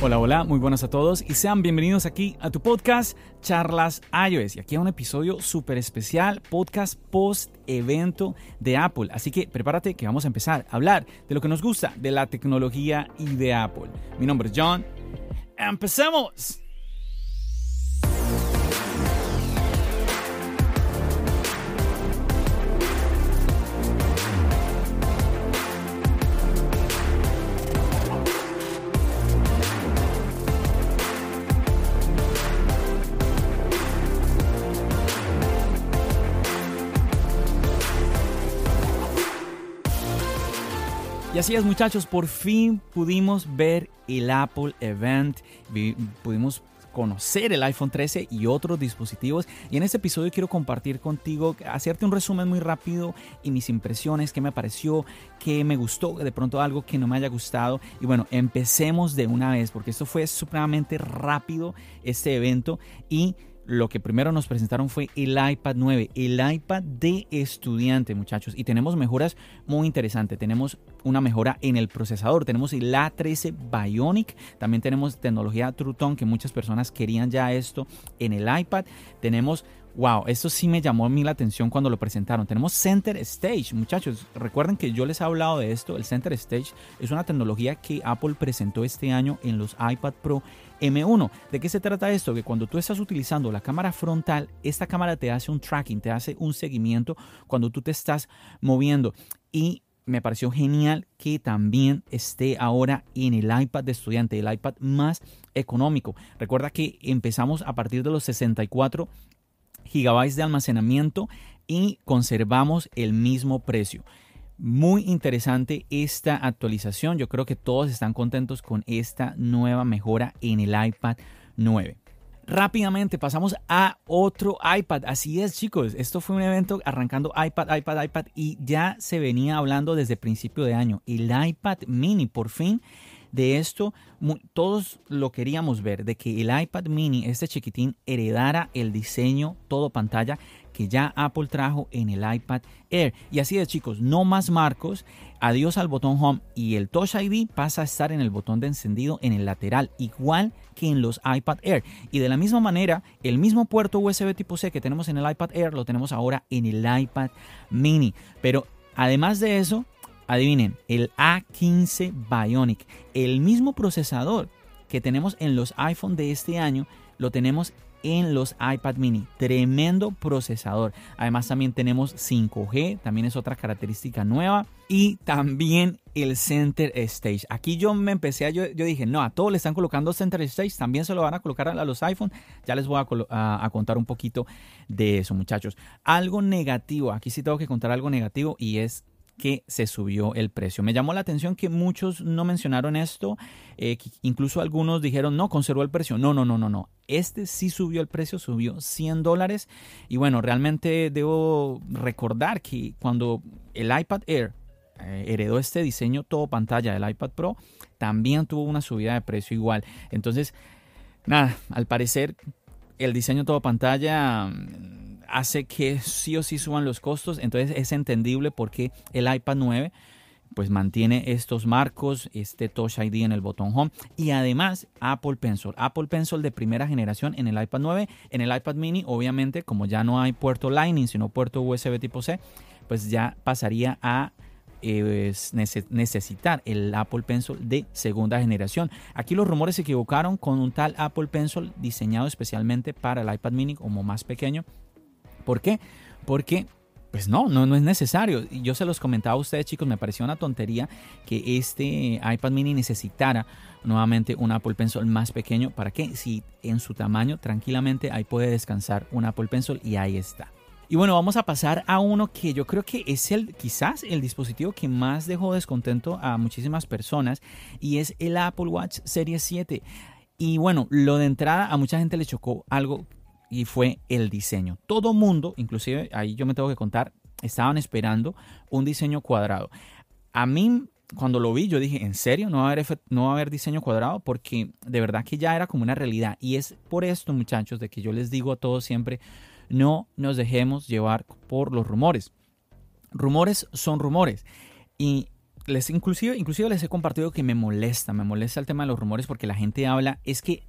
Hola, hola, muy buenas a todos y sean bienvenidos aquí a tu podcast Charlas iOS. Y aquí a un episodio súper especial, podcast post evento de Apple. Así que prepárate que vamos a empezar a hablar de lo que nos gusta de la tecnología y de Apple. Mi nombre es John. ¡Empecemos! Y así es muchachos, por fin pudimos ver el Apple Event, pudimos conocer el iPhone 13 y otros dispositivos. Y en este episodio quiero compartir contigo, hacerte un resumen muy rápido y mis impresiones, qué me pareció, qué me gustó, de pronto algo que no me haya gustado. Y bueno, empecemos de una vez porque esto fue supremamente rápido este evento y lo que primero nos presentaron fue el iPad 9, el iPad de estudiante, muchachos. Y tenemos mejoras muy interesantes. Tenemos una mejora en el procesador. Tenemos el A13 Bionic. También tenemos tecnología True Tone, que muchas personas querían ya esto en el iPad. Tenemos Wow, esto sí me llamó a mí la atención cuando lo presentaron. Tenemos Center Stage, muchachos. Recuerden que yo les he hablado de esto. El Center Stage es una tecnología que Apple presentó este año en los iPad Pro M1. ¿De qué se trata esto? Que cuando tú estás utilizando la cámara frontal, esta cámara te hace un tracking, te hace un seguimiento cuando tú te estás moviendo. Y me pareció genial que también esté ahora en el iPad de estudiante, el iPad más económico. Recuerda que empezamos a partir de los 64 gigabytes de almacenamiento y conservamos el mismo precio. Muy interesante esta actualización. Yo creo que todos están contentos con esta nueva mejora en el iPad 9. Rápidamente pasamos a otro iPad. Así es, chicos. Esto fue un evento arrancando iPad, iPad, iPad y ya se venía hablando desde principio de año. El iPad mini por fin de esto todos lo queríamos ver, de que el iPad mini, este chiquitín, heredara el diseño todo pantalla que ya Apple trajo en el iPad Air. Y así de chicos, no más marcos, adiós al botón Home y el Touch ID pasa a estar en el botón de encendido en el lateral, igual que en los iPad Air. Y de la misma manera, el mismo puerto USB tipo C que tenemos en el iPad Air lo tenemos ahora en el iPad mini. Pero además de eso, Adivinen, el A15 Bionic, el mismo procesador que tenemos en los iPhone de este año, lo tenemos en los iPad mini. Tremendo procesador. Además también tenemos 5G, también es otra característica nueva. Y también el Center Stage. Aquí yo me empecé a, yo, dije, no, a todos le están colocando Center Stage, también se lo van a colocar a, los iPhone. Ya les voy a, a, contar un poquito de eso, muchachos. Algo negativo, aquí sí tengo que contar algo negativo y es que se subió el precio. Me llamó la atención que muchos no mencionaron esto, eh, incluso algunos dijeron, no, conservó el precio. No, no, no, no, no. Este sí subió el precio, subió 100 dólares. Y bueno, realmente debo recordar que cuando el iPad Air eh, heredó este diseño todo pantalla del iPad Pro, también tuvo una subida de precio igual. Entonces, nada, al parecer el diseño todo pantalla hace que sí o sí suban los costos. Entonces es entendible porque el iPad 9 pues mantiene estos marcos, este Touch ID en el botón Home y además Apple Pencil. Apple Pencil de primera generación en el iPad 9, en el iPad mini obviamente como ya no hay puerto Lightning sino puerto USB tipo C, pues ya pasaría a necesitar el Apple Pencil de segunda generación. Aquí los rumores se equivocaron con un tal Apple Pencil diseñado especialmente para el iPad mini como más pequeño ¿Por qué? Porque pues no, no, no es necesario. Yo se los comentaba a ustedes, chicos, me pareció una tontería que este iPad mini necesitara nuevamente un Apple Pencil más pequeño. ¿Para qué? Si en su tamaño tranquilamente ahí puede descansar un Apple Pencil y ahí está. Y bueno, vamos a pasar a uno que yo creo que es el quizás el dispositivo que más dejó descontento a muchísimas personas y es el Apple Watch Series 7. Y bueno, lo de entrada a mucha gente le chocó algo y fue el diseño. Todo mundo, inclusive ahí yo me tengo que contar, estaban esperando un diseño cuadrado. A mí cuando lo vi yo dije, ¿en serio no va a haber, no va a haber diseño cuadrado? Porque de verdad que ya era como una realidad. Y es por esto muchachos de que yo les digo a todos siempre, no nos dejemos llevar por los rumores. Rumores son rumores. Y les inclusive, inclusive les he compartido que me molesta, me molesta el tema de los rumores porque la gente habla, es que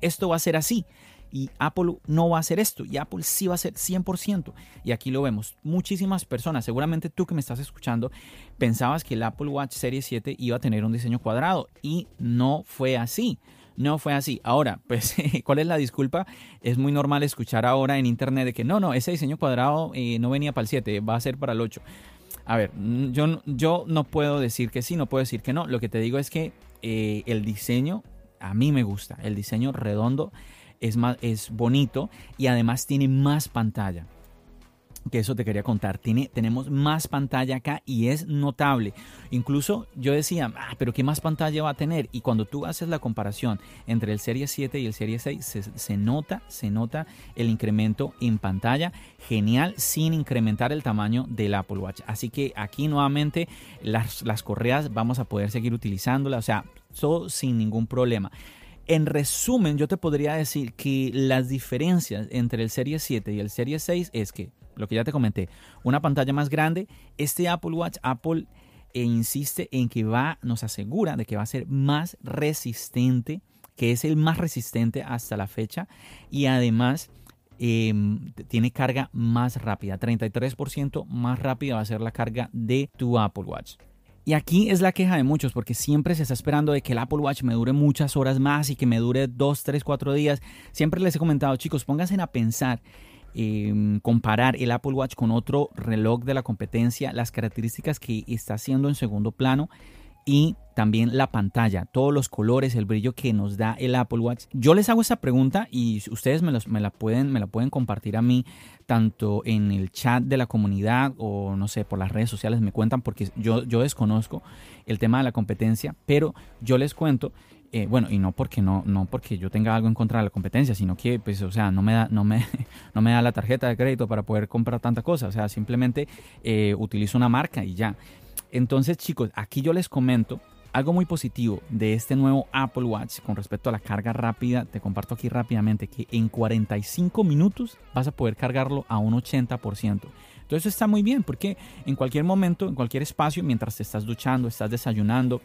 esto va a ser así y Apple no va a hacer esto y Apple sí va a ser 100%. Y aquí lo vemos. Muchísimas personas, seguramente tú que me estás escuchando, pensabas que el Apple Watch Serie 7 iba a tener un diseño cuadrado y no fue así. No fue así. Ahora, pues, ¿cuál es la disculpa? Es muy normal escuchar ahora en internet de que no, no, ese diseño cuadrado eh, no venía para el 7, va a ser para el 8. A ver, yo, yo no puedo decir que sí, no puedo decir que no. Lo que te digo es que eh, el diseño a mí me gusta. El diseño redondo es, más, es bonito y además tiene más pantalla. Que eso te quería contar. Tiene, tenemos más pantalla acá y es notable. Incluso yo decía, ah, pero ¿qué más pantalla va a tener? Y cuando tú haces la comparación entre el Serie 7 y el Serie 6, se, nota, se nota el incremento en pantalla. Genial, sin incrementar el tamaño del Apple Watch. Así que aquí nuevamente las, las correas vamos a poder seguir utilizándolas. O sea, todo sin ningún problema. En resumen, yo te podría decir que las diferencias entre el Serie 7 y el Serie 6 es que, lo que ya te comenté, una pantalla más grande, este Apple Watch, Apple e insiste en que va, nos asegura de que va a ser más resistente, que es el más resistente hasta la fecha y además em, tiene carga más rápida, 33% más rápida va a ser la carga de tu Apple Watch. Y aquí es la queja de muchos, porque siempre se está esperando de que el Apple Watch me dure muchas horas más y que me dure 2, 3, 4 días. Siempre les he comentado, chicos, pónganse a pensar, eh, comparar el Apple Watch con otro reloj de la competencia, las características que está haciendo en segundo plano y también la pantalla, todos los colores, el brillo que nos da el Apple Watch. Yo les hago esa pregunta y ustedes me, me, la pueden, me la pueden compartir a mí tanto en el chat de la comunidad o no sé, por las redes sociales me cuentan porque yo, yo desconozco el tema de la competencia, pero yo les cuento eh, bueno, y no porque no, no porque yo tenga algo en contra de la competencia, sino que, pues, o sea, no me da, no me, no me da la tarjeta de crédito para poder comprar tanta cosa. O sea, simplemente eh, utilizo una marca y ya. Entonces, chicos, aquí yo les comento algo muy positivo de este nuevo Apple Watch con respecto a la carga rápida. Te comparto aquí rápidamente que en 45 minutos vas a poder cargarlo a un 80%. Entonces eso está muy bien porque en cualquier momento, en cualquier espacio, mientras te estás duchando, estás desayunando,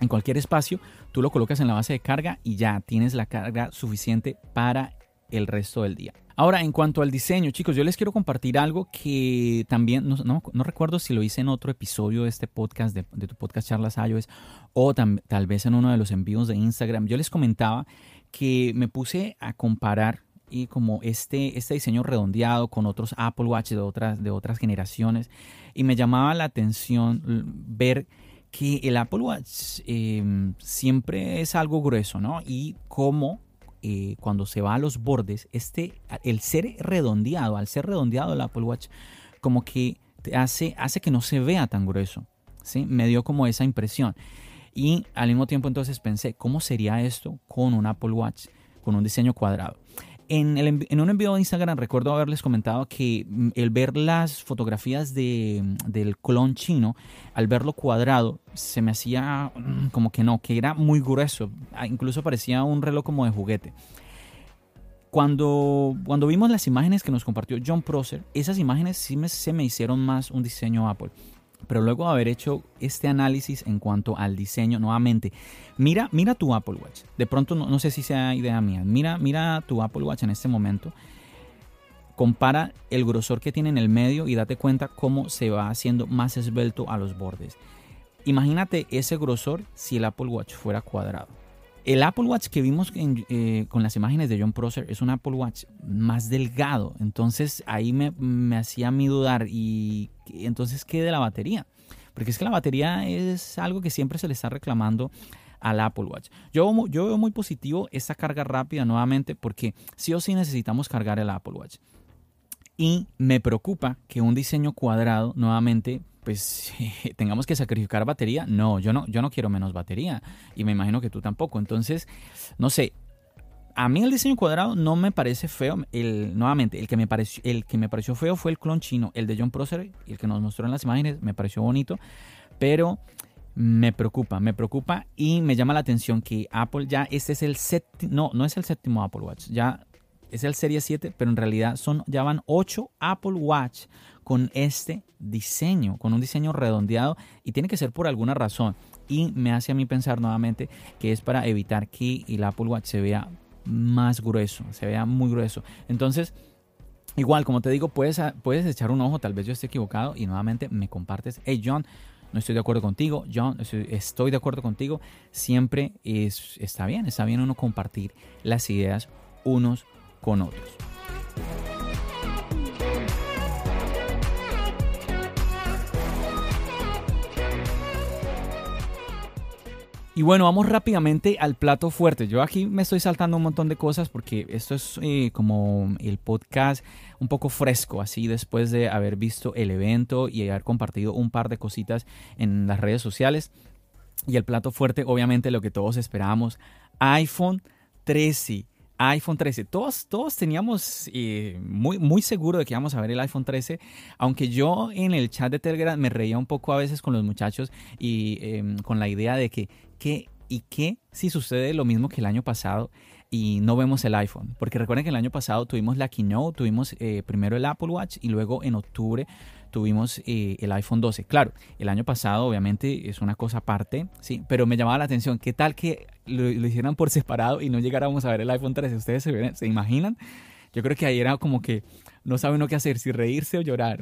en cualquier espacio, tú lo colocas en la base de carga y ya tienes la carga suficiente para el resto del día. Ahora, en cuanto al diseño, chicos, yo les quiero compartir algo que también, no, recuerdo si lo hice en otro episodio de este podcast, de, tu podcast Charlas iOS, o tal vez en uno de los envíos de Instagram. Yo les comentaba que me puse a comparar y como este, este diseño redondeado con otros Apple Watch de otras, de otras generaciones y me llamaba la atención ver que el Apple Watch em, siempre es algo grueso, ¿no? Y cómo eh, cuando se va a los bordes, este, el ser redondeado, al ser redondeado el Apple Watch, como que te hace, hace que no se vea tan grueso. ¿sí? Me dio como esa impresión. Y al mismo tiempo entonces pensé, ¿cómo sería esto con un Apple Watch, con un diseño cuadrado? En, un envío de Instagram recuerdo haberles comentado que mm, el ver las fotografías de, del clon chino, al verlo cuadrado, se me hacía mm, como que no, que era muy grueso. Ah, incluso parecía un reloj como de juguete. Cuando, cuando vimos las imágenes que nos compartió John Prosser, esas imágenes sí se me hicieron más un diseño Apple. Pero luego de haber hecho este análisis en cuanto al diseño, nuevamente, mira, mira tu Apple Watch. De pronto, no, sé si sea idea mía, mira, mira tu Apple Watch en este momento. Compara el grosor que tiene en el medio y date cuenta cómo se va haciendo más esbelto a los bordes. Imagínate ese grosor si el Apple Watch fuera cuadrado. El Apple Watch que vimos eh, con las imágenes de John Prosser es un Apple Watch más delgado. Entonces ahí me, hacía mí dudar. Y entonces, ¿qué de la batería? Porque es que la batería es algo que siempre se le está reclamando al Apple Watch. Yo, yo veo muy positivo esta carga rápida nuevamente porque sí o sí necesitamos cargar el Apple Watch. Y me preocupa que un diseño cuadrado nuevamente pues tengamos que sacrificar batería. No, yo no, yo no quiero menos batería y me imagino que tú tampoco. Entonces, no sé. A mí el diseño cuadrado no me parece feo. El, nuevamente, el que, me pareció, el que me pareció feo fue el clon chino, el de John Prosser, el que nos mostró en las imágenes, me pareció bonito, pero me preocupa, me preocupa y me llama la atención que Apple ya, este es el séptimo, no, no es el séptimo Apple Watch, ya es el Serie 7, pero en realidad son, ya van 8 Apple Watch con este diseño, con un diseño redondeado y tiene que ser por alguna razón. Y me hace a mí pensar nuevamente que es para evitar que el Apple Watch se vea más grueso, se vea muy grueso. Entonces, igual, como te digo, puedes, puedes echar un ojo, tal vez yo esté equivocado y nuevamente me compartes, hey John, no estoy de acuerdo contigo, John, estoy de acuerdo contigo, siempre es, está bien, está bien uno compartir las ideas unos con otros. Y bueno, vamos rápidamente al plato fuerte. Yo aquí me estoy saltando un montón de cosas porque esto es eh, como el podcast un poco fresco, así después de haber visto el evento y haber compartido un par de cositas en las redes sociales. Y el plato fuerte, obviamente, lo que todos esperábamos, iPhone 13 iPhone 13. Todos, todos teníamos eh, muy, muy seguro de que íbamos a ver el iPhone 13, aunque yo en el chat de Telegram me reía un poco a veces con los muchachos y em, con la idea de que, ¿qué y qué si sucede lo mismo que el año pasado y no vemos el iPhone? Porque recuerden que el año pasado tuvimos la keynote, tuvimos eh, primero el Apple Watch y luego en octubre tuvimos eh, el iPhone 12. Claro, el año pasado obviamente es una cosa aparte, sí, pero me llamaba la atención, ¿qué tal que lo, hicieran por separado y no llegáramos a ver el iPhone 13? ¿Ustedes se, se imaginan? Yo creo que ahí era como que no sabe uno qué hacer, si reírse o llorar.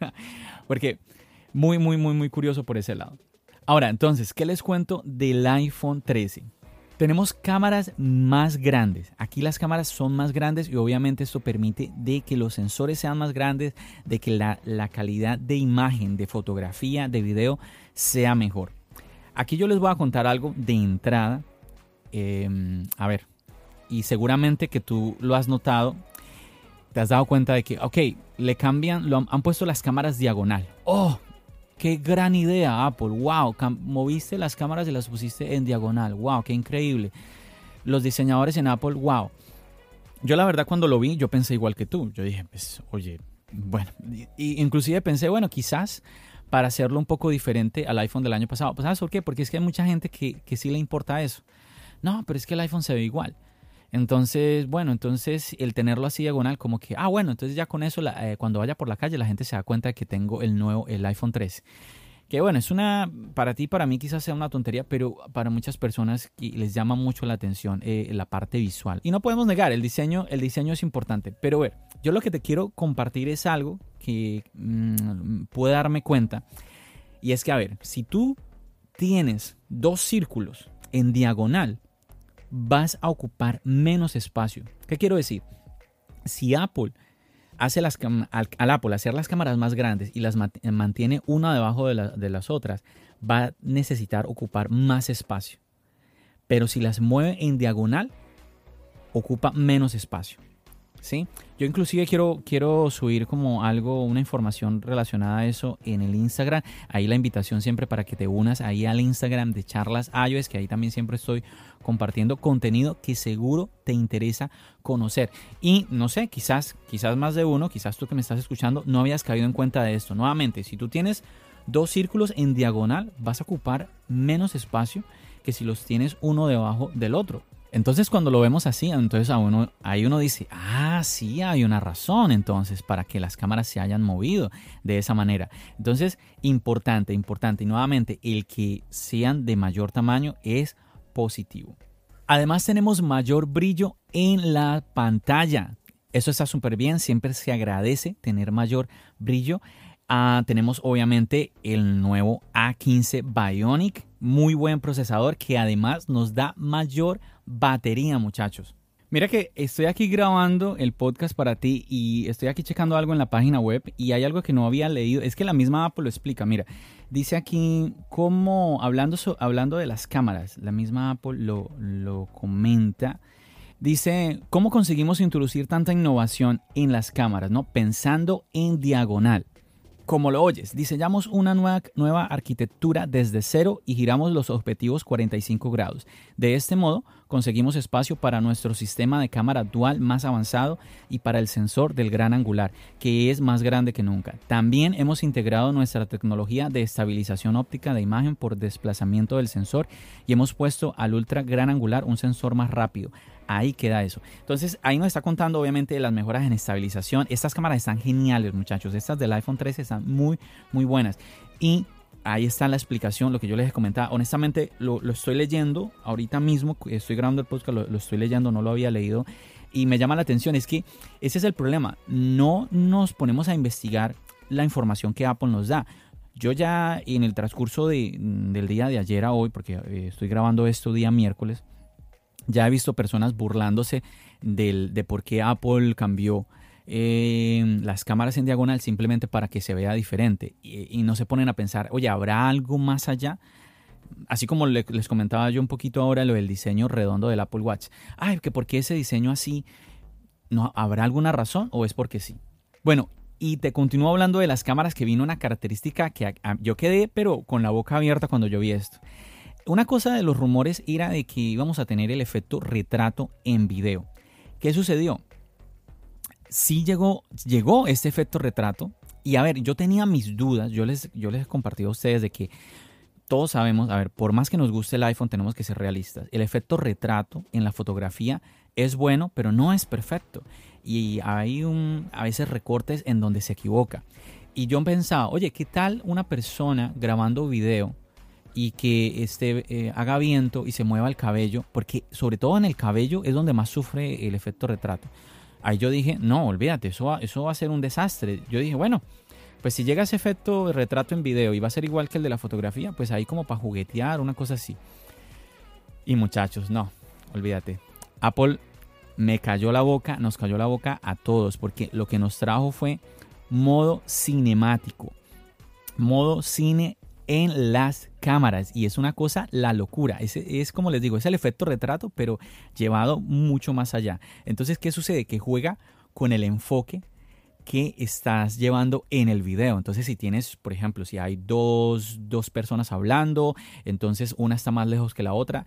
Porque muy, muy, muy, muy curioso por ese lado. Ahora, entonces, ¿qué les cuento del iPhone 13? Tenemos cámaras más grandes. Aquí las cámaras son más grandes y obviamente esto permite de que los sensores sean más grandes, de que la, calidad de imagen, de fotografía, de video sea mejor. Aquí yo les voy a contar algo de entrada. Em, a ver, y seguramente que tú lo has notado, te has dado cuenta de que, ok, le cambian, lo han, han puesto las cámaras diagonal. Oh, Qué gran idea, Apple. Wow, moviste las cámaras y las pusiste en diagonal. Wow, qué increíble. Los diseñadores en Apple, wow. Yo la verdad cuando lo vi, yo pensé igual que tú. Yo dije, pues, oye, bueno, y, inclusive pensé, bueno, quizás para hacerlo un poco diferente al iPhone del año pasado. Pues, ¿Sabes por qué? Porque es que hay mucha gente que, que sí le importa eso. No, pero es que el iPhone se ve igual. Entonces, bueno, entonces el tenerlo así diagonal, como que, ah, bueno, entonces ya con eso, eh, cuando vaya por la calle, la gente se da cuenta de que tengo el nuevo, el iPhone 13. Que bueno, es una, para ti, para mí quizás sea una tontería, pero para muchas personas les llama mucho la atención eh, la parte visual. Y no podemos negar, el diseño, el diseño es importante. Pero ver, yo lo que te quiero compartir es algo que mm, puede darme cuenta. Y es que, a ver, si tú tienes dos círculos en diagonal, vas a ocupar menos espacio. ¿Qué quiero decir? Si Apple hace las al, Apple hacer las cámaras más grandes y las mantiene una debajo de, de las otras, va a necesitar ocupar más espacio. Pero si las mueve en diagonal, ocupa menos espacio. ¿Sí? Yo inclusive quiero, quiero subir como algo, una información relacionada a eso en el Instagram. Ahí la invitación siempre para que te unas ahí al Instagram de Charlas iOS, que ahí también siempre estoy compartiendo contenido que seguro te interesa conocer. Y no sé, quizás, quizás más de uno, quizás tú que me estás escuchando, no habías caído en cuenta de esto. Nuevamente, si tú tienes dos círculos en diagonal, vas a ocupar menos espacio que si los tienes uno debajo del otro. Entonces cuando lo vemos así, entonces a uno, ahí uno dice, ah, sí, hay una razón entonces para que las cámaras se hayan movido de esa manera. Entonces, importante, importante. Y nuevamente, el que sean de mayor tamaño es positivo. Además tenemos mayor brillo en la pantalla. Eso está súper bien, siempre se agradece tener mayor brillo. Ah, tenemos obviamente el nuevo A15 Bionic, muy buen procesador que además nos da mayor batería, muchachos. Mira que estoy aquí grabando el podcast para ti y estoy aquí checando algo en la página web y hay algo que no había leído. Es que la misma Apple lo explica. Mira, dice aquí cómo, hablando, hablando de las cámaras, la misma Apple lo, lo comenta. Dice, ¿cómo conseguimos introducir tanta innovación en las cámaras? ¿no? Pensando en diagonal. Como lo oyes, diseñamos una nueva, arquitectura desde cero y giramos los objetivos 45 grados. De este modo, conseguimos espacio para nuestro sistema de cámara dual más avanzado y para el sensor del gran angular, que es más grande que nunca. También hemos integrado nuestra tecnología de estabilización óptica de imagen por desplazamiento del sensor y hemos puesto al ultra gran angular un sensor más rápido. Ahí queda eso. Entonces, ahí nos está contando obviamente las mejoras en estabilización. Estas cámaras están geniales, muchachos. Estas del iPhone 13 están muy, muy buenas. Y ahí está la explicación, lo que yo les comentaba. Honestamente, lo, estoy leyendo ahorita mismo. Estoy grabando el podcast, lo, lo estoy leyendo, no lo había leído. Y me llama la atención, es que ese es el problema. No nos ponemos a investigar la información que Apple nos da. Yo ya en el transcurso de, del día de ayer a hoy, porque eh, estoy grabando esto día miércoles, ya he visto personas burlándose del, de por qué Apple cambió eh, las cámaras en diagonal simplemente para que se vea diferente y, no se ponen a pensar, oye, ¿habrá algo más allá? Así como les comentaba yo un poquito ahora lo del diseño redondo del Apple Watch. Ay, que por qué ese diseño así, ¿no habrá alguna razón o es porque sí? Bueno, y te continúo hablando de las cámaras que vino una característica que yo quedé pero con la boca abierta cuando yo vi esto. Una cosa de los rumores era de que íbamos a tener el efecto retrato en video. ¿Qué sucedió? Sí llegó, llegó este efecto retrato. Y a ver, yo tenía mis dudas, yo les, yo les he compartido a ustedes de que todos sabemos, a ver, por más que nos guste el iPhone, tenemos que ser realistas. El efecto retrato en la fotografía es bueno, pero no es perfecto. Y hay a veces recortes en donde se equivoca. Y yo pensaba, oye, ¿qué tal una persona grabando video y que este, eh, haga viento y se mueva el cabello? Porque sobre todo en el cabello es donde más sufre el efecto retrato. Ahí yo dije, no, olvídate, eso va, eso va a ser un desastre. Yo dije, bueno, pues si llega ese efecto de retrato en video y va a ser igual que el de la fotografía, pues ahí como para juguetear, una cosa así. Y muchachos, no, olvídate. Apple me cayó la boca, nos cayó la boca a todos, porque lo que nos trajo fue modo cinemático, modo cine en las cámaras y es una cosa la locura. Es, es como les digo, es el efecto retrato, pero llevado mucho más allá. Entonces, ¿qué sucede? Que juega con el enfoque que estás llevando en el video. Entonces, si tienes, por ejemplo, si hay dos, dos personas hablando, entonces una está más lejos que la otra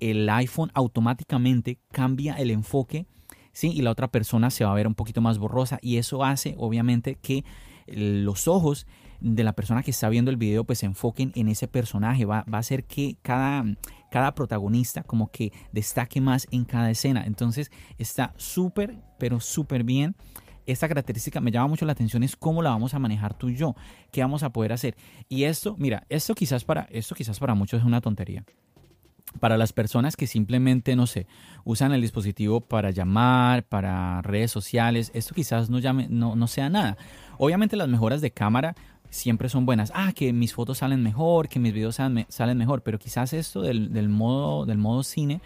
el iPhone automáticamente cambia el enfoque, ¿sí? Y la otra persona se va a ver un poquito más borrosa y eso hace obviamente que los ojos de la persona que está viendo el video pues se enfoquen en ese personaje, va, va a hacer que cada, cada protagonista como que destaque más en cada escena. Entonces está súper, pero súper bien esta característica me llama mucho la atención es cómo la vamos a manejar tú y yo, qué vamos a poder hacer. Y esto, mira, esto quizás para esto quizás para muchos es una tontería para las personas que simplemente, no sé, usan el dispositivo para llamar, para redes sociales, esto quizás no, llame, no, no sea nada. Obviamente las mejoras de cámara siempre son buenas. Ah, que mis fotos salen mejor, que mis videos salen, mejor, pero quizás esto del, modo, del modo cine,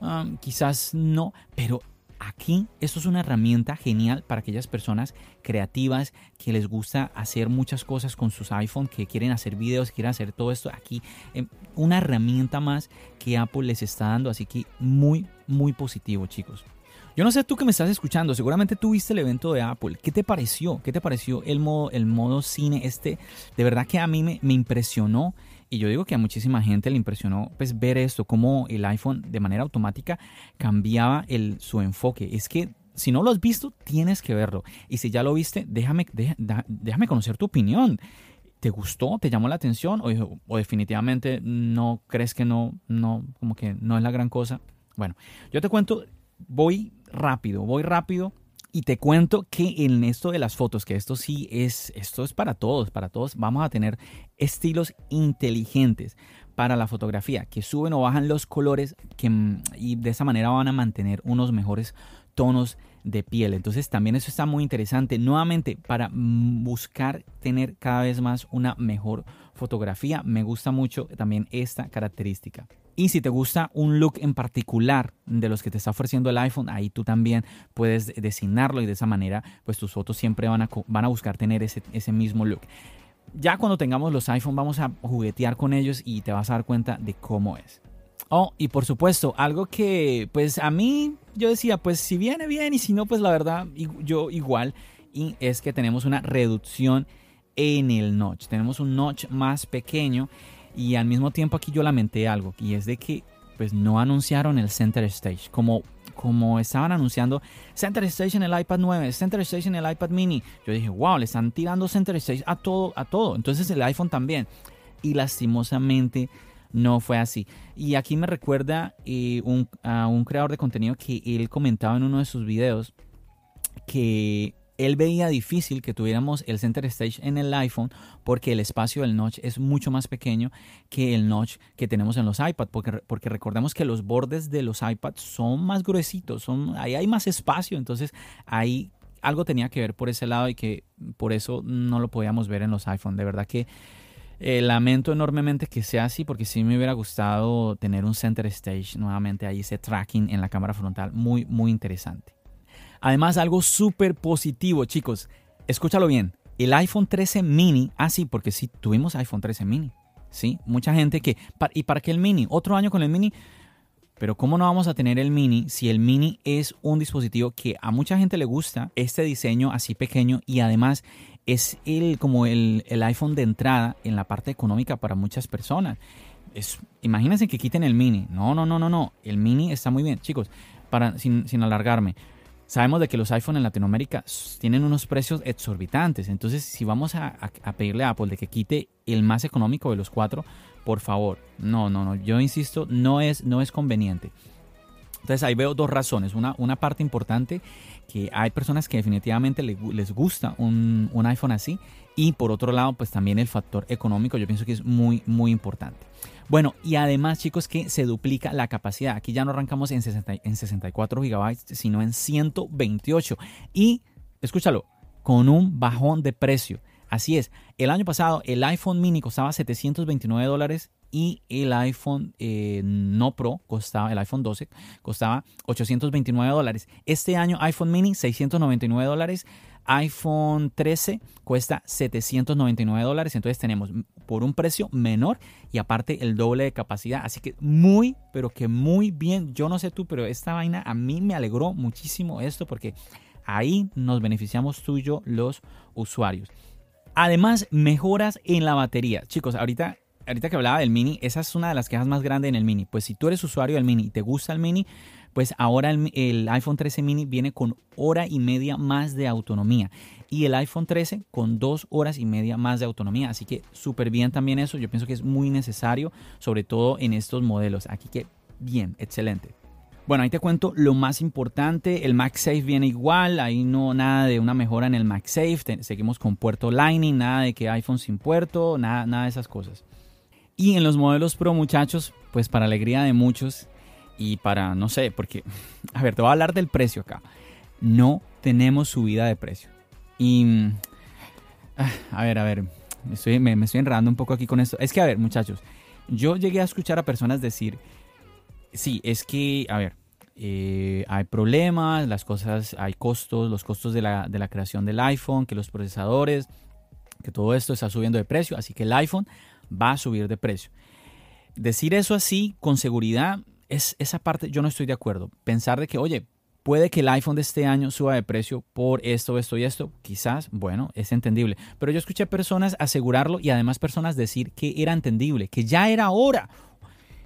ah, quizás no, pero Aquí esto es una herramienta genial para aquellas personas creativas que les gusta hacer muchas cosas con sus iPhone, que quieren hacer videos, quieren hacer todo esto. Aquí em, una herramienta más que Apple les está dando, así que muy, muy positivo chicos. Yo no sé tú que me estás escuchando, seguramente tú viste el evento de Apple. ¿Qué te pareció? ¿Qué te pareció el modo, el modo cine este? De verdad que a mí me, me impresionó y yo digo que a muchísima gente le impresionó pues, ver esto, cómo el iPhone de manera automática cambiaba el, su enfoque. Es que si no lo has visto, tienes que verlo. Y si ya lo viste, déjame, déjame conocer tu opinión. ¿Te gustó? ¿Te llamó la atención? O, o, definitivamente no crees que no, no, como que no es la gran cosa? Bueno, yo te cuento, voy rápido, voy rápido y te cuento que en esto de las fotos, que esto sí es, esto es para todos, para todos, vamos a tener estilos inteligentes para la fotografía, que suben o bajan los colores que, y de esa manera van a mantener unos mejores tonos de piel. Entonces también eso está muy interesante. Nuevamente, para buscar tener cada vez más una mejor fotografía, me gusta mucho también esta característica. Y si te gusta un look en particular de los que te está ofreciendo el iPhone, ahí tú también puedes designarlo y de esa manera pues tus fotos siempre van a, van a buscar tener ese, ese mismo look. Ya cuando tengamos los iPhone vamos a juguetear con ellos y te vas a dar cuenta de cómo es. Oh, y por supuesto, algo que pues a mí yo decía, pues si viene bien y si no, pues la verdad yo igual. Y es que tenemos una reducción en el notch. Tenemos un notch más pequeño y al mismo tiempo aquí yo lamenté algo, y es de que pues no anunciaron el Center Stage, como, como estaban anunciando Center Stage en el iPad 9, Center Stage en el iPad mini. Yo dije, wow, le están tirando Center Stage a todo, a todo. Entonces el iPhone también. Y lastimosamente no fue así. Y aquí me recuerda eh, a un creador de contenido que él comentaba en uno de sus videos que él veía difícil que tuviéramos el center stage en el iPhone porque el espacio del notch es mucho más pequeño que el notch que tenemos en los iPads, porque, porque recordemos que los bordes de los iPads son más gruesitos, son, ahí hay más espacio, entonces ahí algo tenía que ver por ese lado y que por eso no lo podíamos ver en los iPhone. De verdad que eh, lamento enormemente que sea así porque sí me hubiera gustado tener un center stage nuevamente ahí, ese tracking en la cámara frontal, muy, muy interesante. Además, algo súper positivo, chicos, escúchalo bien, el iPhone 13 mini, ah sí, porque sí, tuvimos iPhone 13 mini, ¿sí? Mucha gente que, ¿y para qué el mini? Otro año con el mini, pero ¿cómo no vamos a tener el mini si el mini es un dispositivo que a mucha gente le gusta, este diseño así pequeño y además es el, como el, iPhone de entrada en la parte económica para muchas personas. Imagínense que quiten el mini. No, no, no, no, no. El mini está muy bien. Chicos, para, sin, sin alargarme, sabemos de que los iPhone en Latinoamérica tienen unos precios exorbitantes. Entonces, si vamos a, a, pedirle a Apple de que quite el más económico de los cuatro, por favor, no, no, no. Yo insisto, no es, no es conveniente. Entonces ahí veo dos razones. Una, una parte importante que hay personas que definitivamente les gusta un, un, iPhone así. Y por otro lado, pues también el factor económico yo pienso que es muy, muy importante. Bueno, y además chicos que se duplica la capacidad. Aquí ya no arrancamos en, 60, en 64 GB, sino en 128. Y, escúchalo, con un bajón de precio. Así es, el año pasado el iPhone mini costaba 729 dólares y el iPhone eh, no Pro costaba, el iPhone 12 costaba 829 dólares. Este año iPhone mini 699 dólares, iPhone 13 cuesta 799 dólares, entonces tenemos por un precio menor y aparte el doble de capacidad, así que muy, pero que muy bien, yo no sé tú, pero esta vaina a mí me alegró muchísimo esto porque ahí nos beneficiamos tú y yo los usuarios. Además, mejoras en la batería. Chicos, ahorita ahorita que hablaba del mini, esa es una de las quejas más grandes en el mini. Pues si tú eres usuario del mini y te gusta el mini, pues ahora el, iPhone 13 mini viene con hora y media más de autonomía. Y el iPhone 13 con dos horas y media más de autonomía. Así que súper bien también eso. Yo pienso que es muy necesario, sobre todo en estos modelos. Aquí que bien, excelente. Bueno, ahí te cuento lo más importante. El MagSafe viene igual. Ahí no nada de una mejora en el MagSafe. seguimos con puerto Lightning, nada de que iPhone sin puerto, nada, nada de esas cosas. Y en los modelos Pro, muchachos, pues para alegría de muchos y para, no sé, porque, a ver, te voy a hablar del precio acá. No tenemos subida de precio. Y, ah, a ver, a ver, me estoy, me, estoy enredando un poco aquí con esto. Es que, a ver, muchachos, yo llegué a escuchar a personas decir, sí, es que, a ver, eh, hay problemas, las cosas, hay costos, los costos de la, de la creación del iPhone, que los procesadores, que todo esto está subiendo de precio, así que el iPhone va a subir de precio. Decir eso así con seguridad, es esa parte yo no estoy de acuerdo. Pensar de que, oye, puede que el iPhone de este año suba de precio por esto, esto y esto, quizás, bueno, es entendible. Pero yo escuché personas asegurarlo y además personas decir que era entendible, que ya era hora.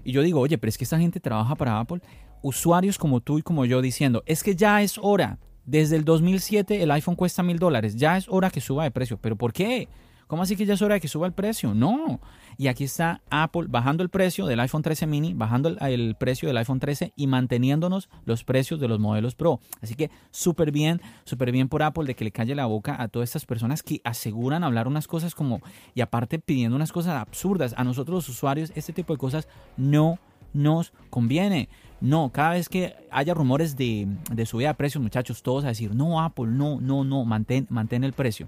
Y yo digo, oye, pero es que esta gente trabaja para Apple. Usuarios como tú y como yo diciendo, es que ya es hora. Desde el 2007 el iPhone cuesta mil dólares. Ya es hora que suba de precio. ¿Pero por qué? ¿Cómo así que ya es hora de que suba el precio? No. Y aquí está Apple bajando el precio del iPhone 13 mini, bajando el, precio del iPhone 13 y manteniéndonos los precios de los modelos Pro. Así que súper bien, súper bien por Apple de que le calle la boca a todas estas personas que aseguran hablar unas cosas como, y aparte pidiendo unas cosas absurdas. A nosotros los usuarios este tipo de cosas no nos conviene. No, cada vez que haya rumores de, de subida de precios, muchachos, todos a decir, no, Apple, no, no, no, mantén, mantén el precio.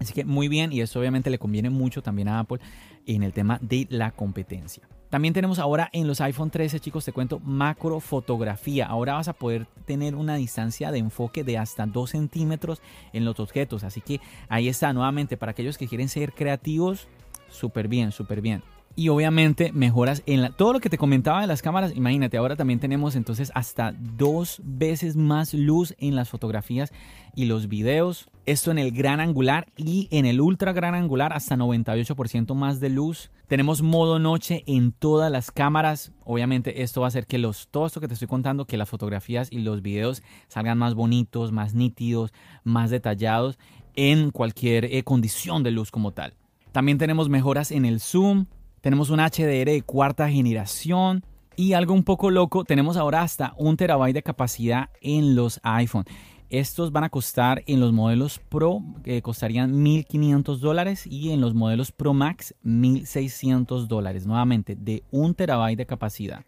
Así que muy bien y esto obviamente le conviene mucho también a Apple en el tema de la competencia. También tenemos ahora en los iPhone 13, chicos, te cuento macro fotografía. Ahora vas a poder tener una distancia de enfoque de hasta 2 centímetros en los objetos. Así que ahí está, nuevamente, para aquellos que quieren ser creativos, súper bien, súper bien y obviamente mejoras en la, todo lo que te comentaba de las cámaras. Imagínate, ahora también tenemos entonces hasta dos veces más luz en las fotografías y los videos. Esto en el gran angular y en el ultra gran angular hasta 98% más de luz. Tenemos modo noche en todas las cámaras. Obviamente esto va a hacer que los, todo esto que te estoy contando, que las fotografías y los videos salgan más bonitos, más nítidos, más detallados en cualquier eh, condición de luz como tal. También tenemos mejoras en el zoom, Tenemos un HDR de cuarta generación. Y algo un poco loco, tenemos ahora hasta un terabyte de capacidad en los iPhone. Estos van a costar en los modelos Pro, que costarían 1.500 dólares y en los modelos Pro Max 1.600 dólares. Nuevamente, de un terabyte de capacidad.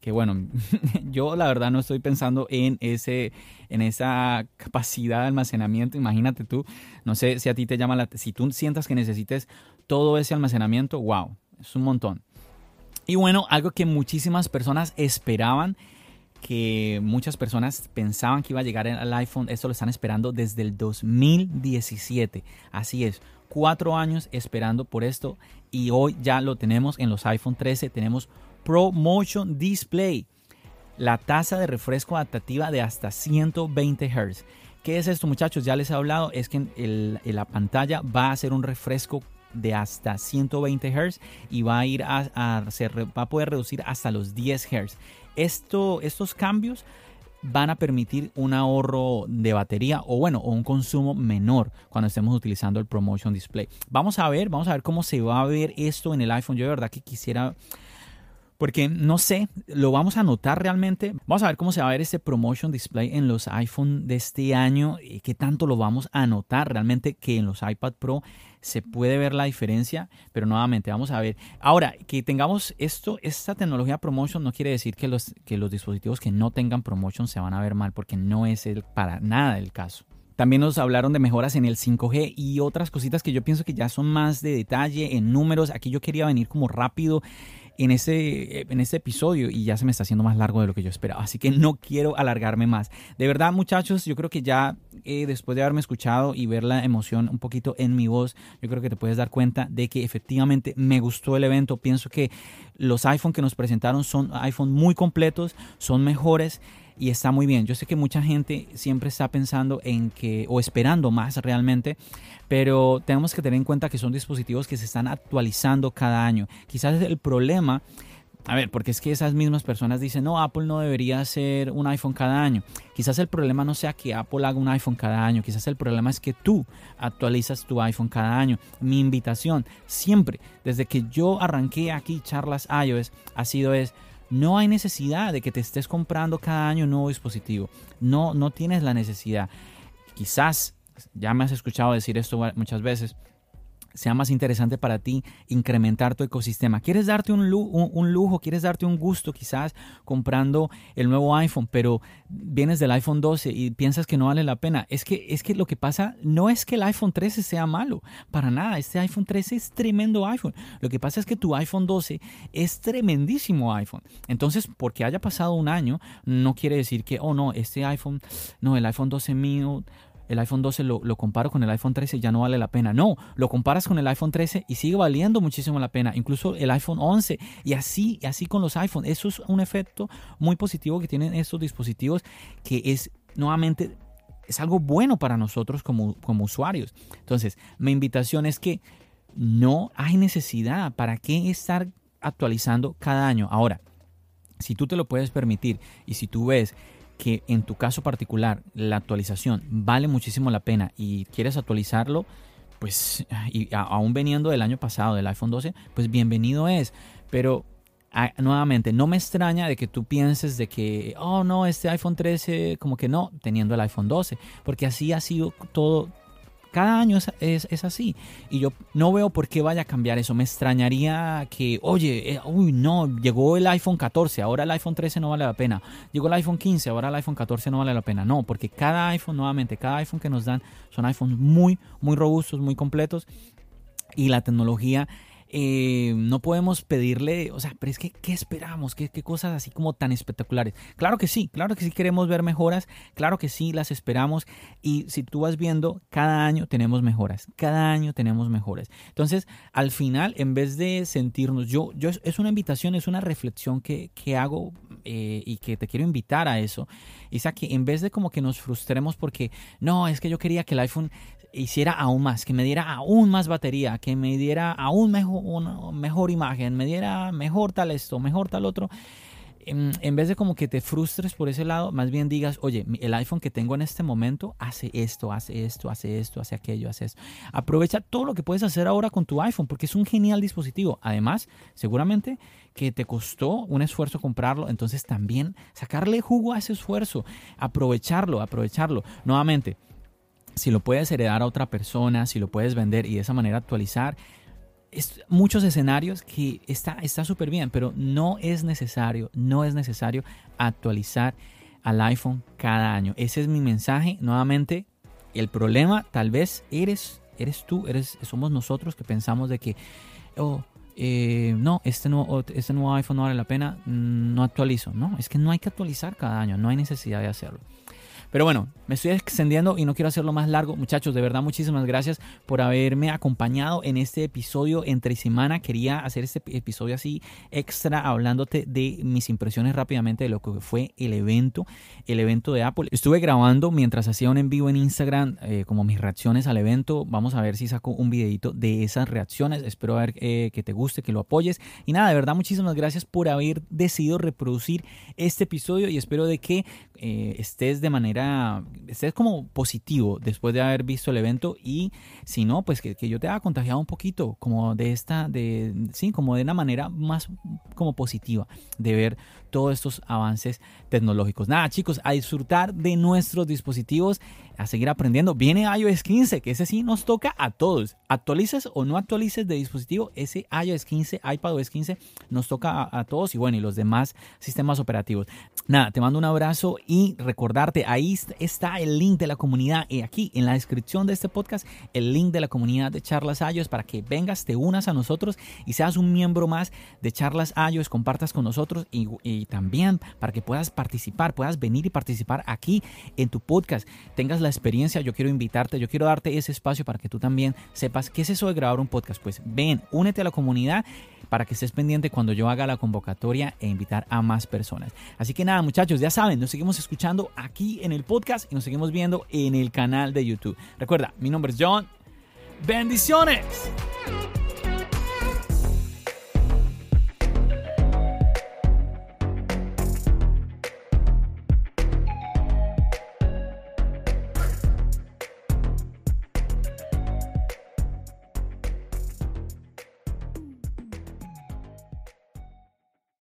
Que bueno, yo la verdad no estoy pensando en, ese, en esa capacidad de almacenamiento. Imagínate tú, no sé si a ti te llama la... Si tú sientas que necesites todo ese almacenamiento, wow, es un montón. Y bueno, algo que muchísimas personas esperaban, que muchas personas pensaban que iba a llegar al iPhone, esto lo están esperando desde el 2017. Así es, cuatro años esperando por esto y hoy ya lo tenemos en los iPhone 13. Tenemos Pro Motion Display, la tasa de refresco adaptativa de hasta 120 Hz. ¿Qué es esto muchachos? Ya les he hablado, es que en, la pantalla va a ser un refresco de hasta 120 Hz y va a ir a, va a poder reducir hasta los 10 Hz. Esto, estos cambios van a permitir un ahorro de batería o bueno, o un consumo menor cuando estemos utilizando el Promotion Display. Vamos a ver, vamos a ver cómo se va a ver esto en el iPhone. Yo de verdad que quisiera porque no sé, lo vamos a notar realmente. Vamos a ver cómo se va a ver este promotion display en los iPhone de este año y qué tanto lo vamos a notar realmente que en los iPad Pro se puede ver la diferencia, pero nuevamente vamos a ver. Ahora, que tengamos esto, esta tecnología promotion no quiere decir que los, que los dispositivos que no tengan promotion se van a ver mal, porque no es el, para nada el caso. También nos hablaron de mejoras en el 5G y otras cositas que yo pienso que ya son más de detalle en números. Aquí yo quería venir como rápido en este, en este episodio y ya se me está haciendo más largo de lo que yo esperaba. Así que no quiero alargarme más. De verdad, muchachos, yo creo que ya eh, después de haberme escuchado y ver la emoción un poquito en mi voz, yo creo que te puedes dar cuenta de que efectivamente me gustó el evento. Pienso que los iPhone que nos presentaron son iPhone muy completos, son mejores y está muy bien. Yo sé que mucha gente siempre está pensando en que, o esperando más realmente, pero tenemos que tener en cuenta que son dispositivos que se están actualizando cada año. Quizás el problema a ver, porque es que esas mismas personas dicen, no, Apple no debería hacer un iPhone cada año. Quizás el problema no sea que Apple haga un iPhone cada año, quizás el problema es que tú actualizas tu iPhone cada año. Mi invitación siempre, desde que yo arranqué aquí charlas iOS, ha sido es, no hay necesidad de que te estés comprando cada año un nuevo dispositivo. No, no tienes la necesidad. Quizás, ya me has escuchado decir esto muchas veces, sea más interesante para ti incrementar tu ecosistema. ¿Quieres darte un lujo, quieres darte un gusto quizás comprando el nuevo iPhone, pero vienes del iPhone 12 y piensas que no vale la pena? Es que, es que lo que pasa no es que el iPhone 13 sea malo, para nada. Este iPhone 13 es tremendo iPhone. Lo que pasa es que tu iPhone 12 es tremendísimo iPhone. Entonces, porque haya pasado un año, no quiere decir que, oh no, este iPhone, no, el iPhone 12 mío el iPhone 12 lo, comparo con el iPhone 13 y ya no vale la pena. No, lo comparas con el iPhone 13 y sigue valiendo muchísimo la pena. Incluso el iPhone 11 y así, así con los iPhones. Eso es un efecto muy positivo que tienen estos dispositivos que es nuevamente es algo bueno para nosotros como, como usuarios. Entonces, mi invitación es que no hay necesidad. ¿Para qué estar actualizando cada año? Ahora, si tú te lo puedes permitir y si tú ves que en tu caso particular la actualización vale muchísimo la pena y quieres actualizarlo, pues y aún veniendo del año pasado del iPhone 12, pues bienvenido es. Pero nuevamente, no me extraña de que tú pienses de que, oh no, este iPhone 13 como que no, teniendo el iPhone 12, porque así ha sido todo, cada año es, así. Y yo no veo por qué vaya a cambiar eso. Me extrañaría que, oye, eh, uy, no, llegó el iPhone 14, ahora el iPhone 13 no vale la pena. Llegó el iPhone 15, ahora el iPhone 14 no vale la pena. No, porque cada iPhone, nuevamente, cada iPhone que nos dan son iPhones muy, muy robustos, muy completos. Y la tecnología eh, no podemos pedirle, o sea, pero es que, ¿qué esperamos? ¿Qué, ¿Qué, cosas así como tan espectaculares? Claro que sí, claro que sí queremos ver mejoras, claro que sí las esperamos y si tú vas viendo, cada año tenemos mejoras, cada año tenemos mejoras. Entonces, al final, en vez de sentirnos, yo, yo es una invitación, es una reflexión que, que hago eh, y que te quiero invitar a eso, es a que en vez de como que nos frustremos porque, no, es que yo quería que el iPhone hiciera aún más, que me diera aún más batería, que me diera aún mejor, mejor imagen, me diera mejor tal esto, mejor tal otro. En, vez de como que te frustres por ese lado, más bien digas, oye, el iPhone que tengo en este momento hace esto, hace esto, hace esto, hace aquello, hace esto. Aprovecha todo lo que puedes hacer ahora con tu iPhone porque es un genial dispositivo. Además, seguramente que te costó un esfuerzo comprarlo, entonces también sacarle jugo a ese esfuerzo, aprovecharlo, aprovecharlo. Nuevamente, si lo puedes heredar a otra persona, si lo puedes vender y de esa manera actualizar, es muchos escenarios que está súper bien, pero no es necesario, no es necesario actualizar al iPhone cada año. Ese es mi mensaje. Nuevamente, el problema tal vez eres, eres tú, eres, somos nosotros que pensamos de que, oh, eh, no, este nuevo, este nuevo iPhone no vale la pena, mm, no actualizo. No, es que no hay que actualizar cada año, no hay necesidad de hacerlo. Pero bueno, me estoy extendiendo y no quiero hacerlo más largo. Muchachos, de verdad, muchísimas gracias por haberme acompañado en este episodio entre semana. Quería hacer este episodio así extra hablándote de mis impresiones rápidamente de lo que fue el evento, el evento de Apple. Estuve grabando mientras hacía un en vivo en Instagram eh, como mis reacciones al evento. Vamos a ver si saco un videito de esas reacciones. Espero ver eh, que te guste, que lo apoyes. Y nada, de verdad, muchísimas gracias por haber decidido reproducir este episodio y espero de que eh, estés de manera, estés como positivo después de haber visto el evento y si no, pues que, yo te haya contagiado un poquito como de esta, de, sí, como de una manera más como positiva de ver todos estos avances tecnológicos. Nada chicos, a disfrutar de nuestros dispositivos a seguir aprendiendo. Viene iOS 15, que ese sí nos toca a todos. Actualices o no actualices de dispositivo, ese iOS 15, iPadOS 15 nos toca a, todos y bueno, y los demás sistemas operativos. Nada, te mando un abrazo y recordarte, ahí está el link de la comunidad y aquí en la descripción de este podcast, el link de la comunidad de Charlas iOS para que vengas, te unas a nosotros y seas un miembro más de Charlas iOS, compartas con nosotros y, también para que puedas participar, puedas venir y participar aquí en tu podcast, tengas la experiencia, yo quiero invitarte, yo quiero darte ese espacio para que tú también sepas qué es eso de grabar un podcast. Pues ven, únete a la comunidad para que estés pendiente cuando yo haga la convocatoria e invitar a más personas. Así que muchachos, ya saben, nos seguimos escuchando aquí en el podcast y nos seguimos viendo en el canal de YouTube. Recuerda, mi nombre es John. Bendiciones.